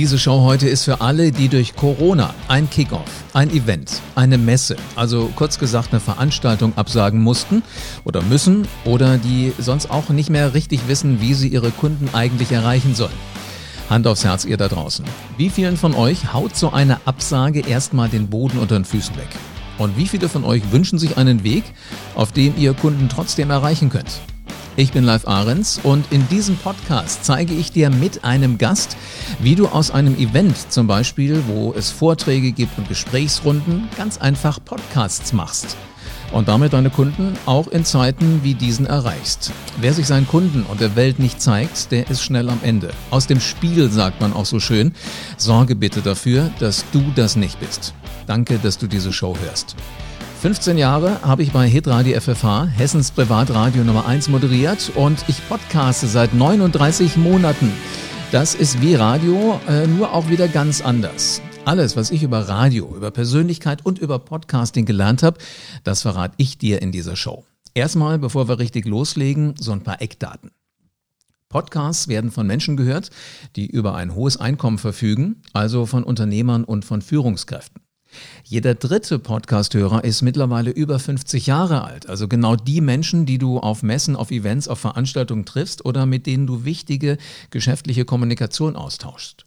Diese Show heute ist für alle, die durch Corona ein Kickoff, ein Event, eine Messe, also kurz gesagt eine Veranstaltung absagen mussten oder müssen oder die sonst auch nicht mehr richtig wissen, wie sie ihre Kunden eigentlich erreichen sollen. Hand aufs Herz, ihr da draußen. Wie vielen von euch haut so eine Absage erstmal den Boden unter den Füßen weg? Und wie viele von euch wünschen sich einen Weg, auf dem ihr Kunden trotzdem erreichen könnt? Ich bin Live Ahrens und in diesem Podcast zeige ich dir mit einem Gast, wie du aus einem Event zum Beispiel, wo es Vorträge gibt und Gesprächsrunden, ganz einfach Podcasts machst und damit deine Kunden auch in Zeiten wie diesen erreichst. Wer sich seinen Kunden und der Welt nicht zeigt, der ist schnell am Ende. Aus dem Spiel sagt man auch so schön, sorge bitte dafür, dass du das nicht bist. Danke, dass du diese Show hörst. 15 Jahre habe ich bei Hitradio FFH, Hessens Privatradio Nummer 1 moderiert und ich podcaste seit 39 Monaten. Das ist wie Radio, äh, nur auch wieder ganz anders. Alles, was ich über Radio, über Persönlichkeit und über Podcasting gelernt habe, das verrate ich dir in dieser Show. Erstmal, bevor wir richtig loslegen, so ein paar Eckdaten. Podcasts werden von Menschen gehört, die über ein hohes Einkommen verfügen, also von Unternehmern und von Führungskräften. Jeder dritte Podcasthörer ist mittlerweile über 50 Jahre alt. Also genau die Menschen, die du auf Messen, auf Events, auf Veranstaltungen triffst oder mit denen du wichtige geschäftliche Kommunikation austauschst.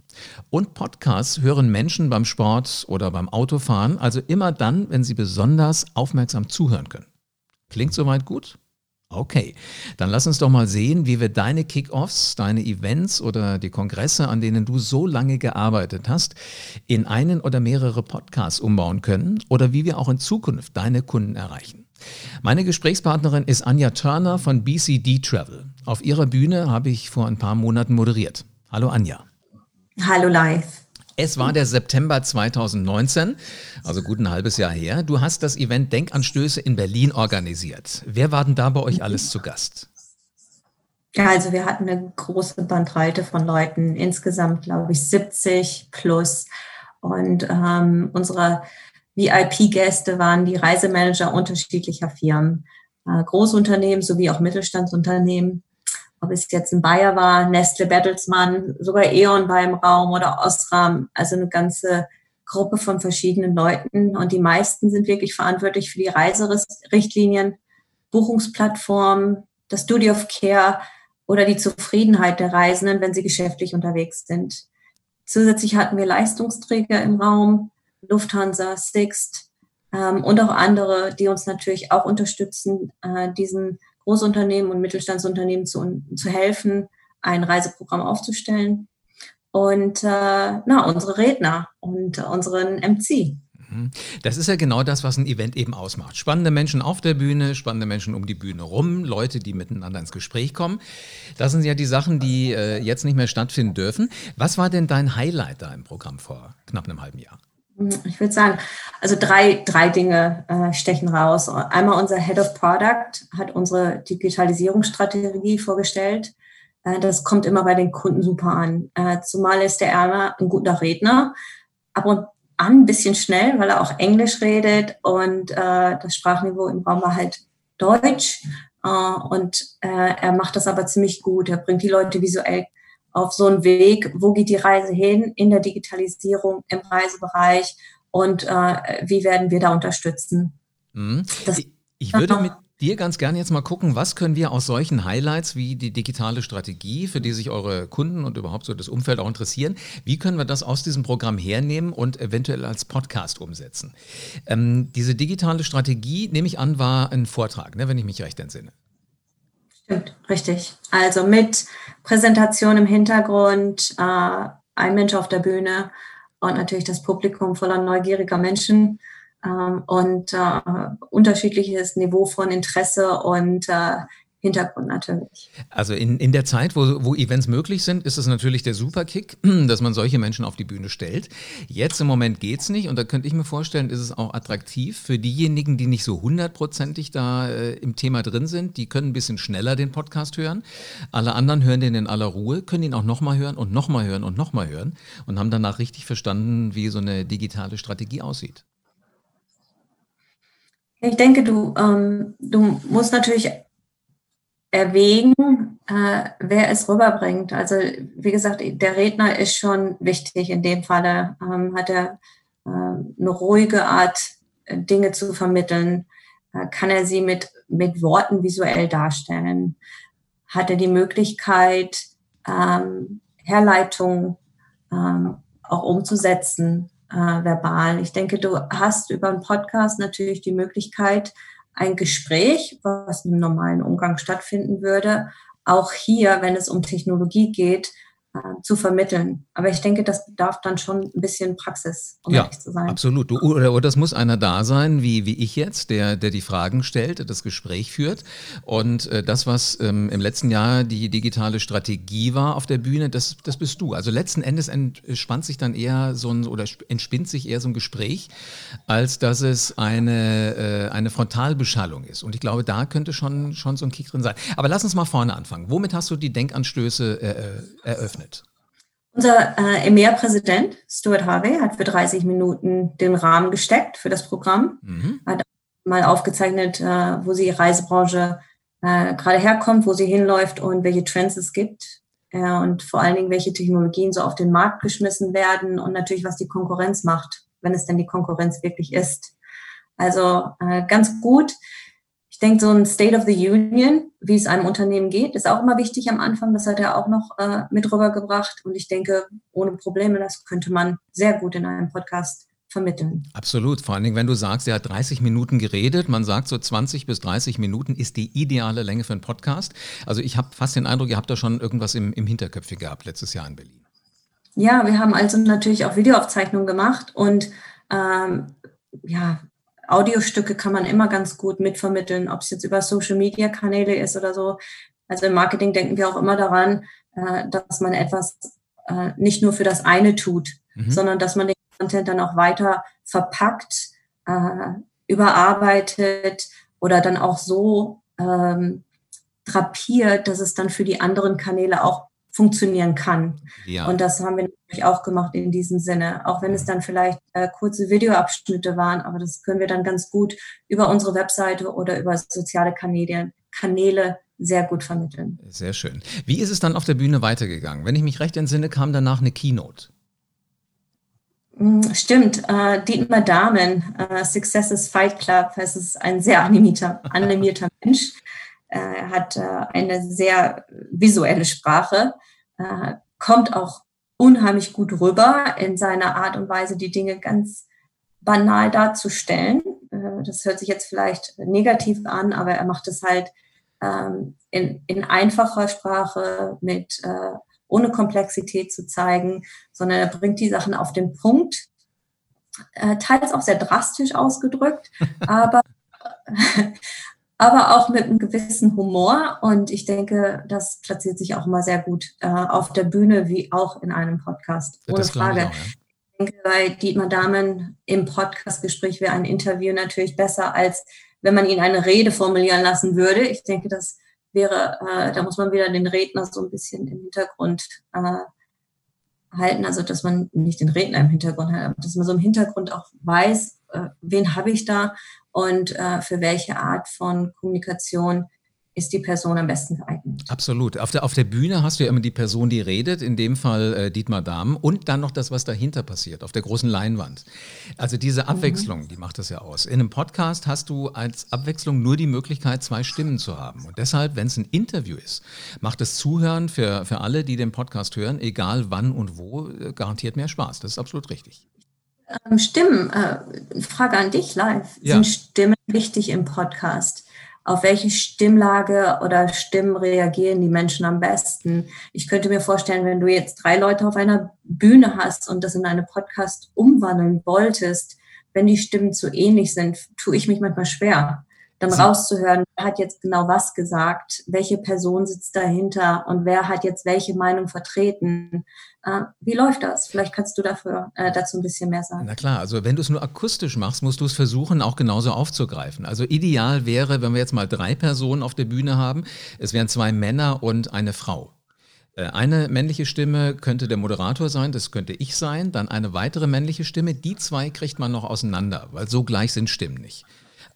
Und Podcasts hören Menschen beim Sport oder beim Autofahren, also immer dann, wenn sie besonders aufmerksam zuhören können. Klingt soweit gut? Okay, dann lass uns doch mal sehen, wie wir deine Kickoffs, deine Events oder die Kongresse, an denen du so lange gearbeitet hast, in einen oder mehrere Podcasts umbauen können oder wie wir auch in Zukunft deine Kunden erreichen. Meine Gesprächspartnerin ist Anja Turner von BCD Travel. Auf ihrer Bühne habe ich vor ein paar Monaten moderiert. Hallo Anja. Hallo live. Es war der September 2019, also gut ein halbes Jahr her. Du hast das Event Denkanstöße in Berlin organisiert. Wer war denn da bei euch alles zu Gast? Ja, also wir hatten eine große Bandbreite von Leuten, insgesamt glaube ich 70 plus. Und ähm, unsere VIP-Gäste waren die Reisemanager unterschiedlicher Firmen, äh, Großunternehmen sowie auch Mittelstandsunternehmen ob es jetzt ein Bayer war, Nestle Bertelsmann, sogar E.ON war im Raum oder Osram, also eine ganze Gruppe von verschiedenen Leuten. Und die meisten sind wirklich verantwortlich für die Reiserichtlinien, Buchungsplattformen, das Duty of Care oder die Zufriedenheit der Reisenden, wenn sie geschäftlich unterwegs sind. Zusätzlich hatten wir Leistungsträger im Raum, Lufthansa, Sixt ähm, und auch andere, die uns natürlich auch unterstützen, äh, diesen Großunternehmen und Mittelstandsunternehmen zu, zu helfen, ein Reiseprogramm aufzustellen. Und äh, na, unsere Redner und unseren MC. Mhm. Das ist ja genau das, was ein Event eben ausmacht. Spannende Menschen auf der Bühne, spannende Menschen um die Bühne rum, Leute, die miteinander ins Gespräch kommen. Das sind ja die Sachen, die äh, jetzt nicht mehr stattfinden dürfen. Was war denn dein Highlight da im Programm vor knapp einem halben Jahr? Ich würde sagen, also drei, drei Dinge äh, stechen raus. Einmal unser Head of Product hat unsere Digitalisierungsstrategie vorgestellt. Äh, das kommt immer bei den Kunden super an. Äh, zumal ist der Erna ein guter Redner, ab und an ein bisschen schnell, weil er auch Englisch redet und äh, das Sprachniveau im Raum war halt Deutsch. Äh, und äh, er macht das aber ziemlich gut. Er bringt die Leute visuell auf so einen Weg, wo geht die Reise hin in der Digitalisierung im Reisebereich und äh, wie werden wir da unterstützen. Mhm. ich würde mit dir ganz gerne jetzt mal gucken, was können wir aus solchen Highlights wie die digitale Strategie, für die sich eure Kunden und überhaupt so das Umfeld auch interessieren, wie können wir das aus diesem Programm hernehmen und eventuell als Podcast umsetzen? Ähm, diese digitale Strategie, nehme ich an, war ein Vortrag, ne, wenn ich mich recht entsinne. Stimmt, richtig. Also mit Präsentation im Hintergrund, äh, ein Mensch auf der Bühne und natürlich das Publikum voller neugieriger Menschen ähm, und äh, unterschiedliches Niveau von Interesse und äh, Hintergrund natürlich. Also in, in der Zeit, wo, wo Events möglich sind, ist es natürlich der Superkick, dass man solche Menschen auf die Bühne stellt. Jetzt im Moment geht es nicht und da könnte ich mir vorstellen, ist es auch attraktiv für diejenigen, die nicht so hundertprozentig da äh, im Thema drin sind. Die können ein bisschen schneller den Podcast hören. Alle anderen hören den in aller Ruhe, können ihn auch nochmal hören und nochmal hören und nochmal hören und haben danach richtig verstanden, wie so eine digitale Strategie aussieht. Ich denke, du, ähm, du musst natürlich erwägen, äh, wer es rüberbringt. Also wie gesagt, der Redner ist schon wichtig. In dem Falle ähm, hat er äh, eine ruhige Art, äh, Dinge zu vermitteln. Äh, kann er sie mit, mit Worten visuell darstellen? Hat er die Möglichkeit, ähm, Herleitung ähm, auch umzusetzen, äh, verbal? Ich denke, du hast über einen Podcast natürlich die Möglichkeit, ein Gespräch, was im normalen Umgang stattfinden würde, auch hier, wenn es um Technologie geht, zu vermitteln. Aber ich denke, das bedarf dann schon ein bisschen Praxis, um ja, ehrlich zu sein. Absolut. Du, oder, oder das muss einer da sein, wie, wie ich jetzt, der, der die Fragen stellt, das Gespräch führt. Und äh, das, was ähm, im letzten Jahr die digitale Strategie war auf der Bühne, das, das bist du. Also letzten Endes entspannt sich dann eher so ein oder entspinnt sich eher so ein Gespräch, als dass es eine, äh, eine Frontalbeschallung ist. Und ich glaube, da könnte schon, schon so ein Kick drin sein. Aber lass uns mal vorne anfangen. Womit hast du die Denkanstöße äh, äh eröffnet? Geöffnet? Unser äh, EMEA-Präsident Stuart Harvey hat für 30 Minuten den Rahmen gesteckt für das Programm. Mhm. Hat mal aufgezeichnet, äh, wo die Reisebranche äh, gerade herkommt, wo sie hinläuft und welche Trends es gibt. Äh, und vor allen Dingen, welche Technologien so auf den Markt geschmissen werden und natürlich, was die Konkurrenz macht, wenn es denn die Konkurrenz wirklich ist. Also äh, ganz gut denke, so ein State of the Union, wie es einem Unternehmen geht, ist auch immer wichtig am Anfang. Das hat er auch noch äh, mit rübergebracht. Und ich denke, ohne Probleme, das könnte man sehr gut in einem Podcast vermitteln. Absolut. Vor allen Dingen, wenn du sagst, er hat 30 Minuten geredet, man sagt so 20 bis 30 Minuten ist die ideale Länge für einen Podcast. Also ich habe fast den Eindruck, ihr habt da schon irgendwas im, im Hinterköpfchen gehabt letztes Jahr in Berlin. Ja, wir haben also natürlich auch Videoaufzeichnungen gemacht und ähm, ja, Audiostücke kann man immer ganz gut mitvermitteln, ob es jetzt über Social-Media-Kanäle ist oder so. Also im Marketing denken wir auch immer daran, äh, dass man etwas äh, nicht nur für das eine tut, mhm. sondern dass man den Content dann auch weiter verpackt, äh, überarbeitet oder dann auch so ähm, drapiert, dass es dann für die anderen Kanäle auch funktionieren kann. Ja. Und das haben wir natürlich auch gemacht in diesem Sinne, auch wenn es dann vielleicht äh, kurze Videoabschnitte waren, aber das können wir dann ganz gut über unsere Webseite oder über soziale Kanäle, Kanäle sehr gut vermitteln. Sehr schön. Wie ist es dann auf der Bühne weitergegangen? Wenn ich mich recht entsinne, kam danach eine Keynote. Mm, stimmt, äh, Dietmar Dahmen, äh, Successes Fight Club, es ist ein sehr animierter, animierter Mensch. Äh, er hat äh, eine sehr visuelle Sprache, äh, kommt auch unheimlich gut rüber in seiner Art und Weise, die Dinge ganz banal darzustellen. Das hört sich jetzt vielleicht negativ an, aber er macht es halt ähm, in, in einfacher Sprache mit ohne Komplexität zu zeigen, sondern er bringt die Sachen auf den Punkt, teils auch sehr drastisch ausgedrückt, aber aber auch mit einem gewissen Humor. Und ich denke, das platziert sich auch mal sehr gut äh, auf der Bühne wie auch in einem Podcast. Ohne das Frage. Ich, auch, ja. ich denke, bei Dietmar Dahmen im Podcastgespräch wäre ein Interview natürlich besser, als wenn man ihn eine Rede formulieren lassen würde. Ich denke, das wäre, äh, da muss man wieder den Redner so ein bisschen im Hintergrund äh, halten, also dass man nicht den Redner im Hintergrund hat, aber dass man so im Hintergrund auch weiß, äh, wen habe ich da und äh, für welche Art von Kommunikation ist die Person am besten geeignet. Absolut. Auf der, auf der Bühne hast du ja immer die Person, die redet, in dem Fall äh, Dietmar Dahm, und dann noch das, was dahinter passiert, auf der großen Leinwand. Also diese mhm. Abwechslung, mhm. die macht das ja aus. In einem Podcast hast du als Abwechslung nur die Möglichkeit, zwei Stimmen zu haben. Und deshalb, wenn es ein Interview ist, macht das Zuhören für, für alle, die den Podcast hören, egal wann und wo, äh, garantiert mehr Spaß. Das ist absolut richtig. Ähm, Stimmen, äh, Frage an dich live. Ja. Sind Stimmen wichtig im Podcast? Auf welche Stimmlage oder Stimmen reagieren die Menschen am besten? Ich könnte mir vorstellen, wenn du jetzt drei Leute auf einer Bühne hast und das in einen Podcast umwandeln wolltest, wenn die Stimmen zu ähnlich sind, tue ich mich manchmal schwer dann rauszuhören, wer hat jetzt genau was gesagt, welche Person sitzt dahinter und wer hat jetzt welche Meinung vertreten. Äh, wie läuft das? Vielleicht kannst du dafür, äh, dazu ein bisschen mehr sagen. Na klar, also wenn du es nur akustisch machst, musst du es versuchen, auch genauso aufzugreifen. Also ideal wäre, wenn wir jetzt mal drei Personen auf der Bühne haben, es wären zwei Männer und eine Frau. Äh, eine männliche Stimme könnte der Moderator sein, das könnte ich sein. Dann eine weitere männliche Stimme. Die zwei kriegt man noch auseinander, weil so gleich sind Stimmen nicht.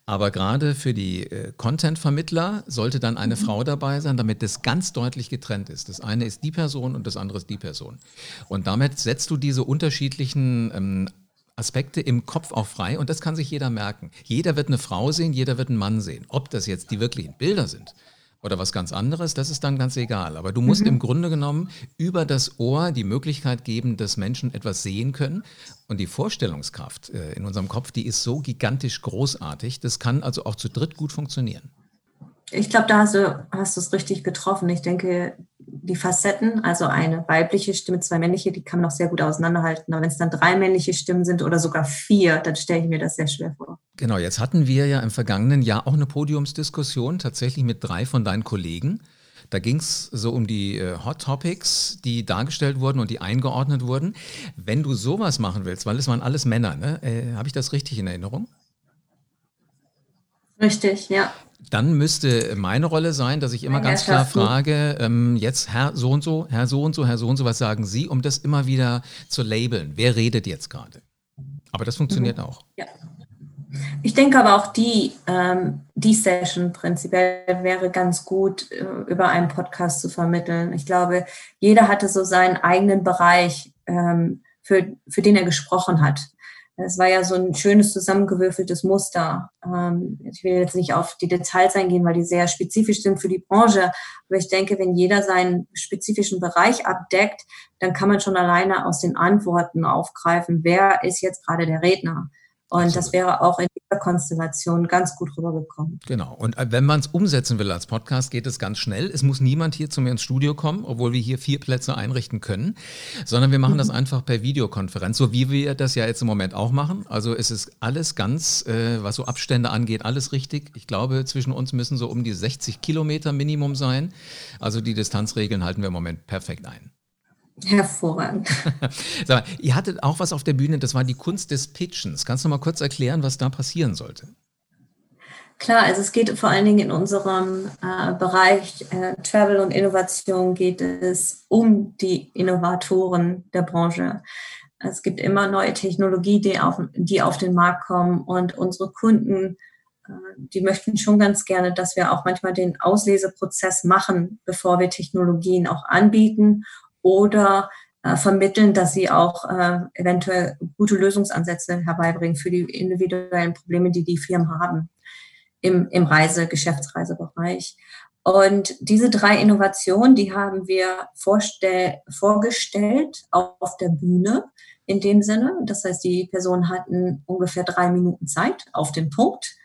Aber gerade für die äh, Content-Vermittler sollte dann eine mhm. Frau dabei sein, damit das ganz deutlich getrennt ist. Das eine ist die Person und das andere ist die Person. Und damit setzt du diese unterschiedlichen ähm, Aspekte im Kopf auch frei und das kann sich jeder merken. Jeder wird eine Frau sehen, jeder wird einen Mann sehen. Ob das jetzt die wirklichen Bilder sind oder was ganz anderes, das ist dann ganz egal. Aber du musst mhm. im Grunde genommen über das Ohr die Möglichkeit geben, dass Menschen etwas sehen können. Und die Vorstellungskraft äh, in unserem Kopf, die ist so gigantisch großartig. Das kann also auch zu dritt gut funktionieren. Ich glaube, da hast du, hast du es richtig getroffen. Ich denke, die Facetten, also eine weibliche Stimme, zwei männliche, die kann man noch sehr gut auseinanderhalten. Aber wenn es dann drei männliche Stimmen sind oder sogar vier, dann stelle ich mir das sehr schwer vor. Genau, jetzt hatten wir ja im vergangenen Jahr auch eine Podiumsdiskussion, tatsächlich mit drei von deinen Kollegen. Da ging es so um die äh, Hot Topics, die dargestellt wurden und die eingeordnet wurden. Wenn du sowas machen willst, weil es waren alles Männer, ne? Äh, habe ich das richtig in Erinnerung? Richtig, ja. Dann müsste meine Rolle sein, dass ich immer ganz klar frage, ähm, jetzt Herr so und so, Herr so und so, Herr so und so, was sagen Sie, um das immer wieder zu labeln. Wer redet jetzt gerade? Aber das funktioniert mhm. auch. Ja. Ich denke aber auch die, ähm, die Session prinzipiell wäre ganz gut äh, über einen Podcast zu vermitteln. Ich glaube, jeder hatte so seinen eigenen Bereich, ähm, für, für den er gesprochen hat. Es war ja so ein schönes zusammengewürfeltes Muster. Ähm, ich will jetzt nicht auf die Details eingehen, weil die sehr spezifisch sind für die Branche. Aber ich denke, wenn jeder seinen spezifischen Bereich abdeckt, dann kann man schon alleine aus den Antworten aufgreifen, wer ist jetzt gerade der Redner. Und das wäre auch Konstellation ganz gut rübergekommen. Genau. Und äh, wenn man es umsetzen will als Podcast, geht es ganz schnell. Es muss niemand hier zu mir ins Studio kommen, obwohl wir hier vier Plätze einrichten können, sondern wir machen mhm. das einfach per Videokonferenz, so wie wir das ja jetzt im Moment auch machen. Also es ist alles ganz, äh, was so Abstände angeht, alles richtig. Ich glaube, zwischen uns müssen so um die 60 Kilometer Minimum sein. Also die Distanzregeln halten wir im Moment perfekt ein. Hervorragend. Mal, ihr hattet auch was auf der Bühne, das war die Kunst des Pitchens. Kannst du mal kurz erklären, was da passieren sollte? Klar, also es geht vor allen Dingen in unserem äh, Bereich äh, Travel und Innovation geht es um die Innovatoren der Branche. Es gibt immer neue Technologie, die auf, die auf den Markt kommen und unsere Kunden, äh, die möchten schon ganz gerne, dass wir auch manchmal den Ausleseprozess machen, bevor wir Technologien auch anbieten oder äh, vermitteln, dass sie auch äh, eventuell gute Lösungsansätze herbeibringen für die individuellen Probleme, die die Firmen haben im, im Reise-, Geschäftsreisebereich. Und diese drei Innovationen, die haben wir vorgestellt auf der Bühne in dem Sinne. Das heißt, die Personen hatten ungefähr drei Minuten Zeit auf den Punkt,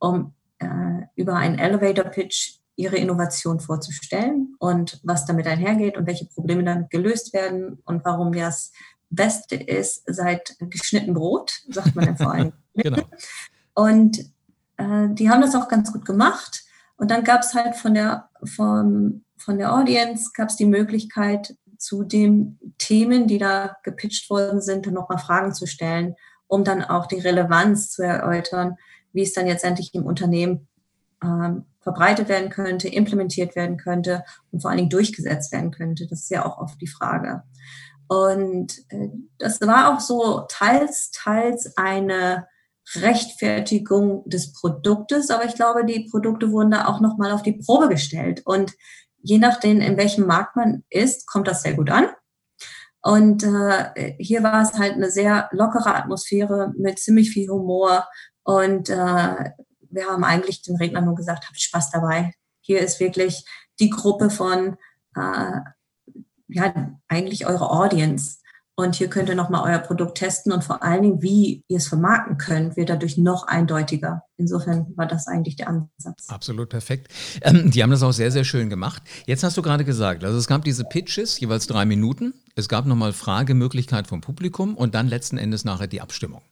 um äh, über einen Elevator Pitch ihre Innovation vorzustellen und was damit einhergeht und welche Probleme damit gelöst werden und warum das Beste ist seit geschnitten Brot, sagt man ja vor allem. genau. Und äh, die haben das auch ganz gut gemacht. Und dann gab es halt von der, von, von der Audience gab es die Möglichkeit, zu den Themen, die da gepitcht worden sind, nochmal Fragen zu stellen, um dann auch die Relevanz zu erläutern, wie es dann jetzt endlich im Unternehmen ähm, verbreitet werden könnte, implementiert werden könnte und vor allen Dingen durchgesetzt werden könnte. Das ist ja auch oft die Frage. Und äh, das war auch so teils, teils eine Rechtfertigung des Produktes, aber ich glaube, die Produkte wurden da auch nochmal auf die Probe gestellt. Und je nachdem, in welchem Markt man ist, kommt das sehr gut an. Und äh, hier war es halt eine sehr lockere Atmosphäre mit ziemlich viel Humor und äh, wir haben eigentlich den Rednern nur gesagt, habt Spaß dabei. Hier ist wirklich die Gruppe von, äh, ja, eigentlich eure Audience. Und hier könnt ihr nochmal euer Produkt testen und vor allen Dingen, wie ihr es vermarkten könnt, wird dadurch noch eindeutiger. Insofern war das eigentlich der Ansatz. Absolut perfekt. Ähm, die haben das auch sehr, sehr schön gemacht. Jetzt hast du gerade gesagt, also es gab diese Pitches, jeweils drei Minuten. Es gab nochmal Fragemöglichkeit vom Publikum und dann letzten Endes nachher die Abstimmung.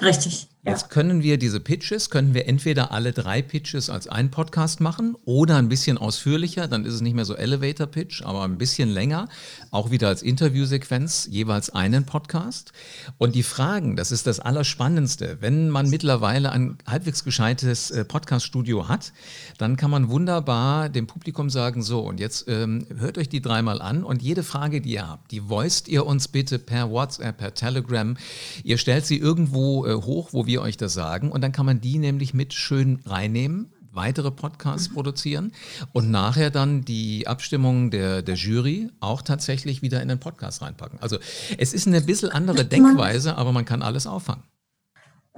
Richtig. Jetzt können wir diese Pitches, können wir entweder alle drei Pitches als einen Podcast machen oder ein bisschen ausführlicher, dann ist es nicht mehr so Elevator Pitch, aber ein bisschen länger, auch wieder als Interviewsequenz, jeweils einen Podcast. Und die Fragen, das ist das Allerspannendste. Wenn man mittlerweile ein halbwegs gescheites äh, Podcaststudio hat, dann kann man wunderbar dem Publikum sagen, so und jetzt ähm, hört euch die dreimal an und jede Frage, die ihr habt, die voiced ihr uns bitte per WhatsApp, per Telegram. Ihr stellt sie irgendwo äh, hoch, wo wir die euch das sagen und dann kann man die nämlich mit schön reinnehmen weitere Podcasts produzieren und nachher dann die Abstimmung der, der Jury auch tatsächlich wieder in den Podcast reinpacken. Also es ist eine bisschen andere Denkweise, aber man kann alles auffangen.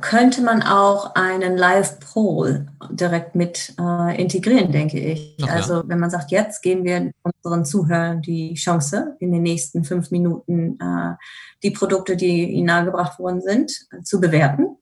Könnte man auch einen Live-Poll direkt mit äh, integrieren, denke ich. Ach, also ja. wenn man sagt, jetzt geben wir unseren Zuhörern die Chance, in den nächsten fünf Minuten äh, die Produkte, die ihnen nahegebracht worden sind, äh, zu bewerten.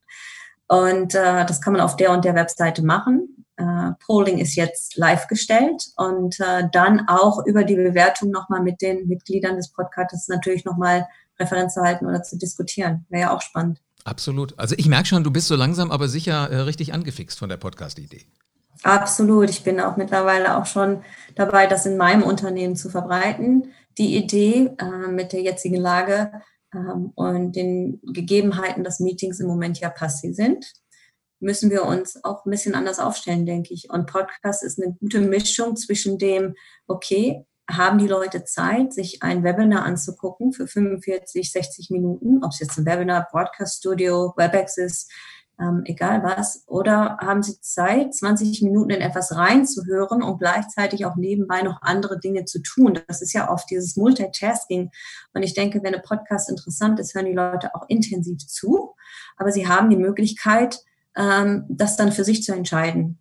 Und äh, das kann man auf der und der Webseite machen äh, Polling ist jetzt live gestellt und äh, dann auch über die Bewertung nochmal mit den Mitgliedern des Podcasts natürlich nochmal Referenz zu halten oder zu diskutieren. Wäre ja auch spannend. Absolut. Also ich merke schon, du bist so langsam, aber sicher äh, richtig angefixt von der Podcast-Idee. Absolut. Ich bin auch mittlerweile auch schon dabei, das in meinem Unternehmen zu verbreiten. Die Idee äh, mit der jetzigen Lage und den Gegebenheiten, dass Meetings im Moment ja passiv sind müssen wir uns auch ein bisschen anders aufstellen, denke ich. Und Podcast ist eine gute Mischung zwischen dem, okay, haben die Leute Zeit, sich ein Webinar anzugucken für 45, 60 Minuten, ob es jetzt ein Webinar, Broadcast Studio, WebEx ist, ähm, egal was, oder haben sie Zeit, 20 Minuten in etwas reinzuhören und gleichzeitig auch nebenbei noch andere Dinge zu tun. Das ist ja oft dieses Multitasking. Und ich denke, wenn ein Podcast interessant ist, hören die Leute auch intensiv zu, aber sie haben die Möglichkeit, ähm, das dann für sich zu entscheiden.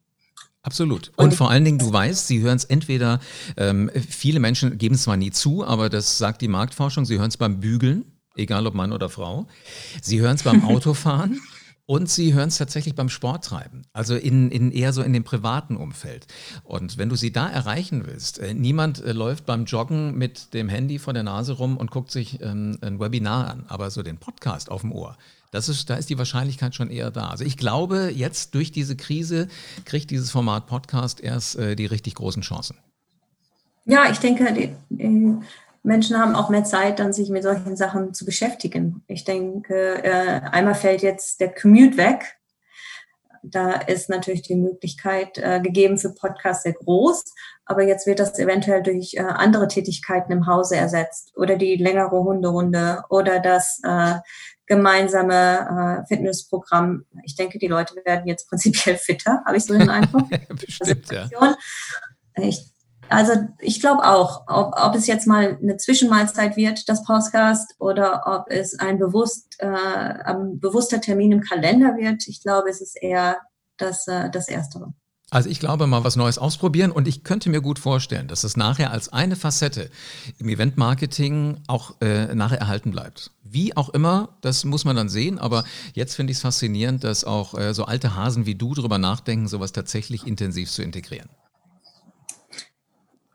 Absolut. Und, vor allen Dingen, du weißt, sie hören es entweder, ähm, viele Menschen geben es zwar nie zu, aber das sagt die Marktforschung, sie hören es beim Bügeln, egal ob Mann oder Frau. Sie hören es beim Autofahren. Und sie hören es tatsächlich beim Sporttreiben, also in, in eher so in dem privaten Umfeld. Und wenn du sie da erreichen willst, äh, niemand äh, läuft beim Joggen mit dem Handy vor der Nase rum und guckt sich ähm, ein Webinar an, aber so den Podcast auf dem Ohr, das ist, da ist die Wahrscheinlichkeit schon eher da. Also ich glaube, jetzt durch diese Krise kriegt dieses Format Podcast erst äh, die richtig großen Chancen. Ja, ich denke, Menschen haben auch mehr Zeit, dann sich mit solchen Sachen zu beschäftigen. Ich denke, äh, einmal fällt jetzt der Commute weg. Da ist natürlich die Möglichkeit äh, gegeben für Podcasts sehr groß, aber jetzt wird das eventuell durch äh, andere Tätigkeiten im Hause ersetzt oder die längere Hunderunde oder das gemeinsame Fitnessprogramm. Ich denke, die Leute werden jetzt prinzipiell fitter, habe ich so den Eindruck. Bestimmt, ja. Ich, also ich glaube auch, ob, ob es jetzt mal eine Zwischenmahlzeit wird, das Podcast, oder ob es ein bewusst, äh, ein bewusster Termin im Kalender wird. Ich glaube, es ist eher das, äh, das Erstere. Also ich glaube mal was Neues ausprobieren und ich könnte mir gut vorstellen, dass es nachher als eine Facette im Event-Marketing auch äh, nachher erhalten bleibt. Wie auch immer, das muss man dann sehen, aber jetzt finde ich es faszinierend, dass auch äh, so alte Hasen wie du darüber nachdenken, sowas tatsächlich intensiv zu integrieren.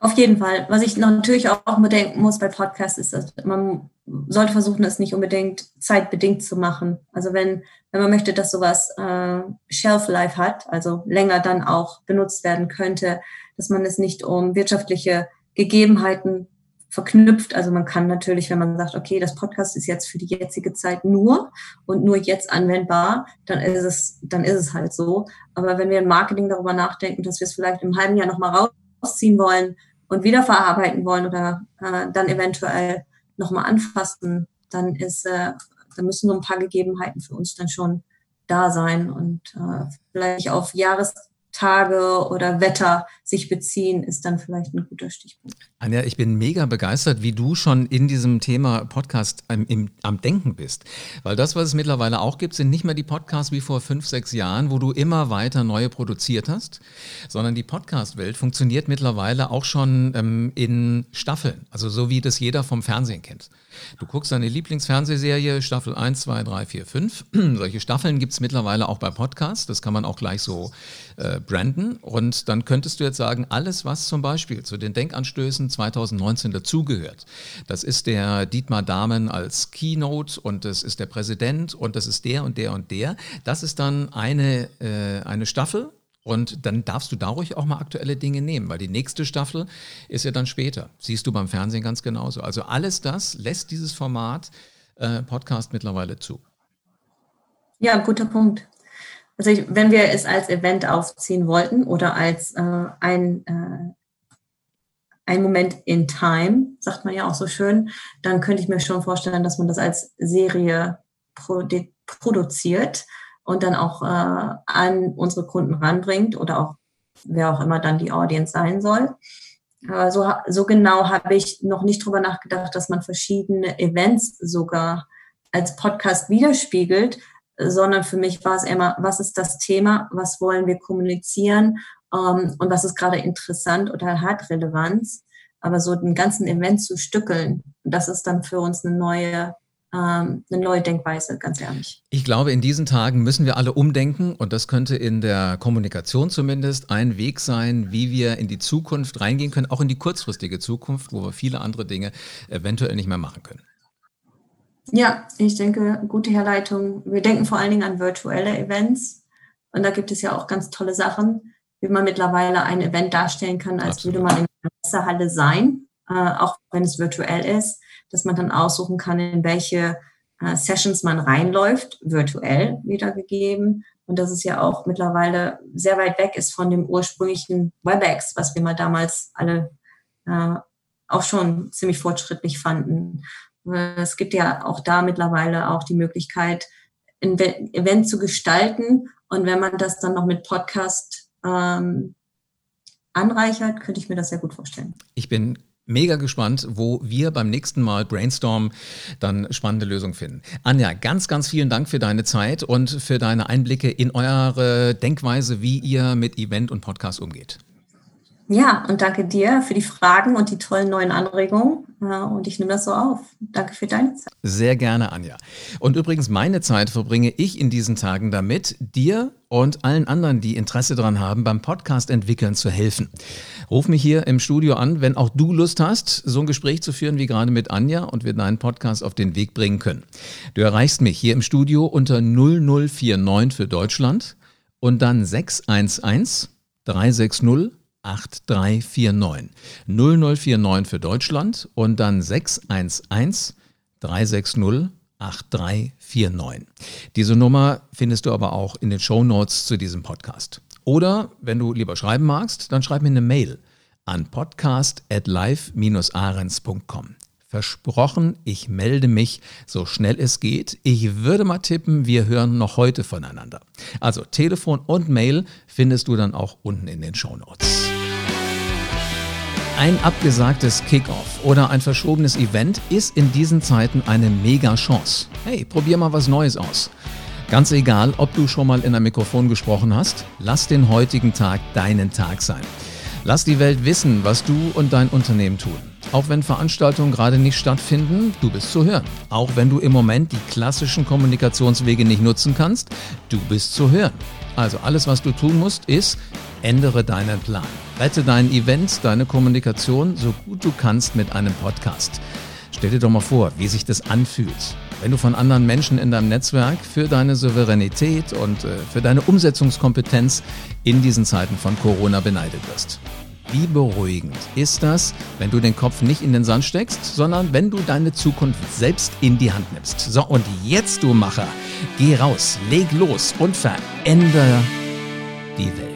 Auf jeden Fall. Was ich natürlich auch bedenken muss bei Podcasts ist, dass man sollte versuchen, es nicht unbedingt zeitbedingt zu machen. Also wenn, wenn man möchte, dass sowas äh, Shelf Life hat, also länger dann auch benutzt werden könnte, dass man es nicht um wirtschaftliche Gegebenheiten verknüpft. Also man kann natürlich, wenn man sagt, okay, das Podcast ist jetzt für die jetzige Zeit nur und nur jetzt anwendbar, dann ist es, dann ist es halt so. Aber wenn wir im Marketing darüber nachdenken, dass wir es vielleicht im halben Jahr nochmal rausziehen wollen und wiederverarbeiten wollen oder äh, dann eventuell nochmal anfassen, dann ist, äh, dann müssen so ein paar Gegebenheiten für uns dann schon da sein und äh, vielleicht auf Jahres Tage oder Wetter sich beziehen, ist dann vielleicht ein guter Stichpunkt. Anja, ich bin mega begeistert, wie du schon in diesem Thema Podcast am, im, am Denken bist. Weil das, was es mittlerweile auch gibt, sind nicht mehr die Podcasts wie vor fünf, sechs Jahren, wo du immer weiter neue produziert hast, sondern die Podcast-Welt funktioniert mittlerweile auch schon ähm, in Staffeln. Also so wie das jeder vom Fernsehen kennt. Du guckst deine Lieblingsfernsehserie, Staffel 1, 2, 3, 4, 5. Solche Staffeln gibt es mittlerweile auch bei Podcasts. Das kann man auch gleich so äh, branden. Und dann könntest du jetzt sagen, alles, was zum Beispiel zu den Denkanstößen 2019 dazugehört, das ist der Dietmar Dahmen als Keynote und das ist der Präsident und das ist der und der und der. Das ist dann eine, äh, eine Staffel und dann darfst du da ruhig auch mal aktuelle Dinge nehmen, weil die nächste Staffel ist ja dann später. Siehst du beim Fernsehen ganz genauso. Also alles das lässt dieses Format äh, Podcast mittlerweile zu. Ja, guter Punkt. Also ich, wenn wir es als Event aufziehen wollten oder als äh, ein, äh, ein Moment in Time, sagt man ja auch so schön, dann könnte ich mir schon vorstellen, dass man das als Serie produ produziert und dann auch äh, an unsere Kunden ranbringt oder auch wer auch immer dann die Audience sein soll. Aber so, so genau habe ich noch nicht drüber nachgedacht, dass man verschiedene Events sogar als Podcast widerspiegelt, sondern für mich war es immer, was ist das Thema, was wollen wir kommunizieren ähm, und was ist gerade interessant oder hat Relevanz. Aber so den ganzen Event zu stückeln, das ist dann für uns eine neue ähm, eine neue Denkweise, ganz ehrlich. Ich glaube, in diesen Tagen müssen wir alle umdenken und das könnte in der Kommunikation zumindest ein Weg sein, wie wir in die Zukunft reingehen können, auch in die kurzfristige Zukunft, wo wir viele andere Dinge eventuell nicht mehr machen können. Ja, ich denke, gute Herleitung. Wir denken vor allen Dingen an virtuelle Events und da gibt es ja auch ganz tolle Sachen, wie man mittlerweile ein Event darstellen kann, als Absolut. würde man in einer Messehalle sein, äh, auch wenn es virtuell ist dass man dann aussuchen kann, in welche äh, Sessions man reinläuft, virtuell wiedergegeben. Und dass es ja auch mittlerweile sehr weit weg ist von dem ursprünglichen WebEx, was wir mal damals alle äh, auch schon ziemlich fortschrittlich fanden. Es gibt ja auch da mittlerweile auch die Möglichkeit, ein Event zu gestalten. Und wenn man das dann noch mit Podcast ähm, anreichert, könnte ich mir das sehr gut vorstellen. Ich bin mega gespannt, wo wir beim nächsten Mal Brainstorm dann spannende Lösungen finden. Anja, ganz, ganz vielen Dank für deine Zeit und für deine Einblicke in eure Denkweise, wie ihr mit Event und Podcast umgeht. Ja, und danke dir für die Fragen und die tollen neuen Anregungen. Und ich nehme das so auf. Danke für deine Zeit. Sehr gerne, Anja. Und übrigens, meine Zeit verbringe ich in diesen Tagen damit, dir und allen anderen, die Interesse daran haben, beim Podcast entwickeln zu helfen. Ruf mich hier im Studio an, wenn auch du Lust hast, so ein Gespräch zu führen wie gerade mit Anja und wir deinen Podcast auf den Weg bringen können. Du erreichst mich hier im Studio unter 0049 für Deutschland und dann 611 360 8349. 0049 für Deutschland und dann 611 360 8349. Diese Nummer findest du aber auch in den Show Notes zu diesem Podcast. Oder wenn du lieber schreiben magst, dann schreib mir eine Mail an podcast@live-arens.com. Versprochen, ich melde mich so schnell es geht. Ich würde mal tippen, wir hören noch heute voneinander. Also Telefon und Mail findest du dann auch unten in den Show Notes. Ein abgesagtes Kickoff oder ein verschobenes Event ist in diesen Zeiten eine mega Chance. Hey, probier mal was Neues aus. Ganz egal, ob du schon mal in einem Mikrofon gesprochen hast, lass den heutigen Tag deinen Tag sein. Lass die Welt wissen, was du und dein Unternehmen tun. Auch wenn Veranstaltungen gerade nicht stattfinden, du bist zu hören. Auch wenn du im Moment die klassischen Kommunikationswege nicht nutzen kannst, du bist zu hören. Also alles, was du tun musst, ist, ändere deinen Plan. Rette dein Event, deine Kommunikation so gut du kannst mit einem Podcast. Stell dir doch mal vor, wie sich das anfühlt, wenn du von anderen Menschen in deinem Netzwerk für deine Souveränität und äh, für deine Umsetzungskompetenz in diesen Zeiten von Corona beneidet wirst. Wie beruhigend ist das, wenn du den Kopf nicht in den Sand steckst, sondern wenn du deine Zukunft selbst in die Hand nimmst. So, und jetzt, du Macher, geh raus, leg los und verändere die Welt.